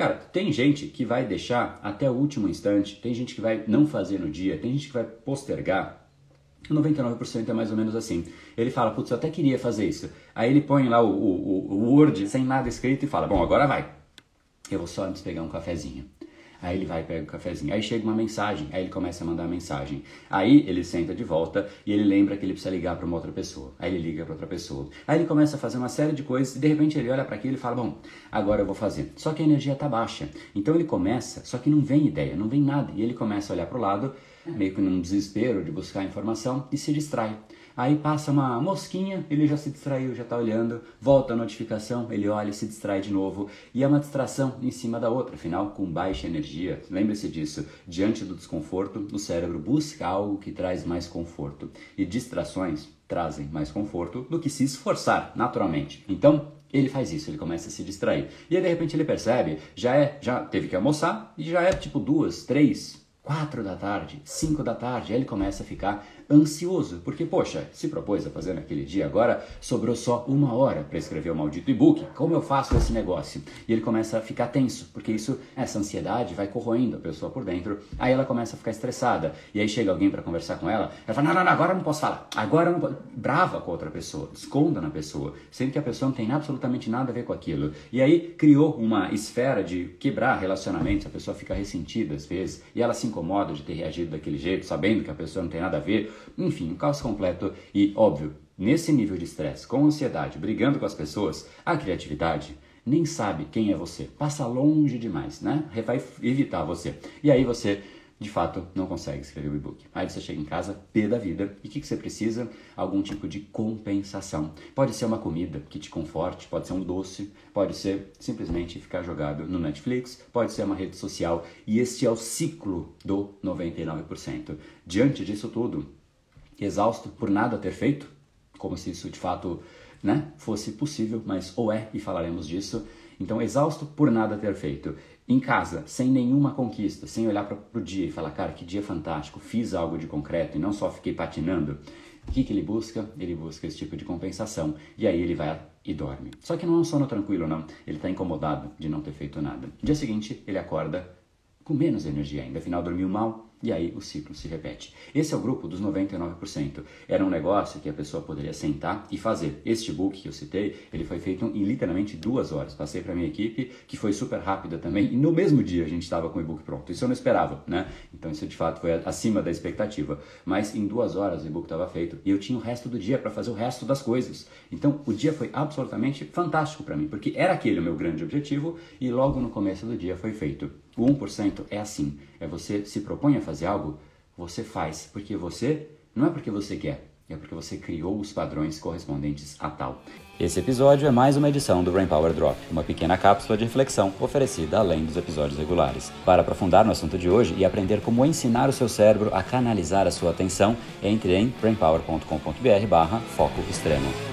Cara, tem gente que vai deixar até o último instante, tem gente que vai não fazer no dia, tem gente que vai postergar. 99% é mais ou menos assim. Ele fala, putz, eu até queria fazer isso. Aí ele põe lá o, o, o Word sem nada escrito e fala, bom, agora vai. Eu vou só antes pegar um cafezinho. Aí ele vai pega o cafezinho. Aí chega uma mensagem, aí ele começa a mandar a mensagem. Aí ele senta de volta e ele lembra que ele precisa ligar para uma outra pessoa. Aí ele liga para outra pessoa. Aí ele começa a fazer uma série de coisas e de repente ele olha para aquilo e fala: "Bom, agora eu vou fazer". Só que a energia está baixa. Então ele começa, só que não vem ideia, não vem nada. E ele começa a olhar para o lado, meio que num desespero de buscar informação e se distrai. Aí passa uma mosquinha, ele já se distraiu, já está olhando, volta a notificação, ele olha e se distrai de novo. E é uma distração em cima da outra, afinal, com baixa energia. Lembre-se disso, diante do desconforto, o cérebro busca algo que traz mais conforto. E distrações trazem mais conforto do que se esforçar, naturalmente. Então, ele faz isso, ele começa a se distrair. E aí, de repente, ele percebe, já é, já teve que almoçar, e já é tipo duas, três, quatro da tarde, cinco da tarde, aí ele começa a ficar ansioso, porque, poxa, se propôs a fazer naquele dia, agora sobrou só uma hora para escrever o maldito e-book, como eu faço esse negócio? E ele começa a ficar tenso, porque isso, essa ansiedade vai corroendo a pessoa por dentro, aí ela começa a ficar estressada, e aí chega alguém para conversar com ela, ela fala, não, não, não, agora não posso falar, agora não posso, brava com outra pessoa, esconda na pessoa, sendo que a pessoa não tem absolutamente nada a ver com aquilo, e aí criou uma esfera de quebrar relacionamentos, a pessoa fica ressentida às vezes, e ela se de ter reagido daquele jeito, sabendo que a pessoa não tem nada a ver, enfim, um caos completo e, óbvio, nesse nível de estresse, com ansiedade, brigando com as pessoas, a criatividade nem sabe quem é você. Passa longe demais, né? Vai evitar você. E aí você de fato não consegue escrever o e-book. Aí você chega em casa, pé da vida, e o que, que, você precisa? Algum tipo de compensação. Pode ser uma comida que te conforte, pode ser um doce, pode ser simplesmente ficar jogado no Netflix, pode ser uma rede social, e este é o ciclo do 99%. Diante disso tudo, exausto por nada ter feito, como se isso de fato né, fosse possível, mas ou é, e falaremos disso. Então, exausto por nada ter feito. Em casa, sem nenhuma conquista, sem olhar para o dia e falar, cara, que dia fantástico, fiz algo de concreto e não só fiquei patinando. O que, que ele busca? Ele busca esse tipo de compensação. E aí ele vai e dorme. Só que não é um sono tranquilo, não. Ele está incomodado de não ter feito nada. Dia seguinte, ele acorda com menos energia ainda. Afinal, dormiu mal, e aí o ciclo se repete. Esse é o grupo dos 99%. Era um negócio que a pessoa poderia sentar e fazer. Este book que eu citei, ele foi feito em literalmente duas horas. Passei para minha equipe, que foi super rápida também, e no mesmo dia a gente estava com o e-book pronto. Isso eu não esperava, né? Então isso de fato foi acima da expectativa. Mas em duas horas o e-book estava feito e eu tinha o resto do dia para fazer o resto das coisas. Então o dia foi absolutamente fantástico para mim, porque era aquele o meu grande objetivo e logo no começo do dia foi feito. O 1% é assim, é você se propõe a fazer algo, você faz, porque você, não é porque você quer, é porque você criou os padrões correspondentes a tal. Esse episódio é mais uma edição do Brain Power Drop, uma pequena cápsula de reflexão oferecida além dos episódios regulares. Para aprofundar no assunto de hoje e aprender como ensinar o seu cérebro a canalizar a sua atenção, entre em brainpower.com.br/foco extremo.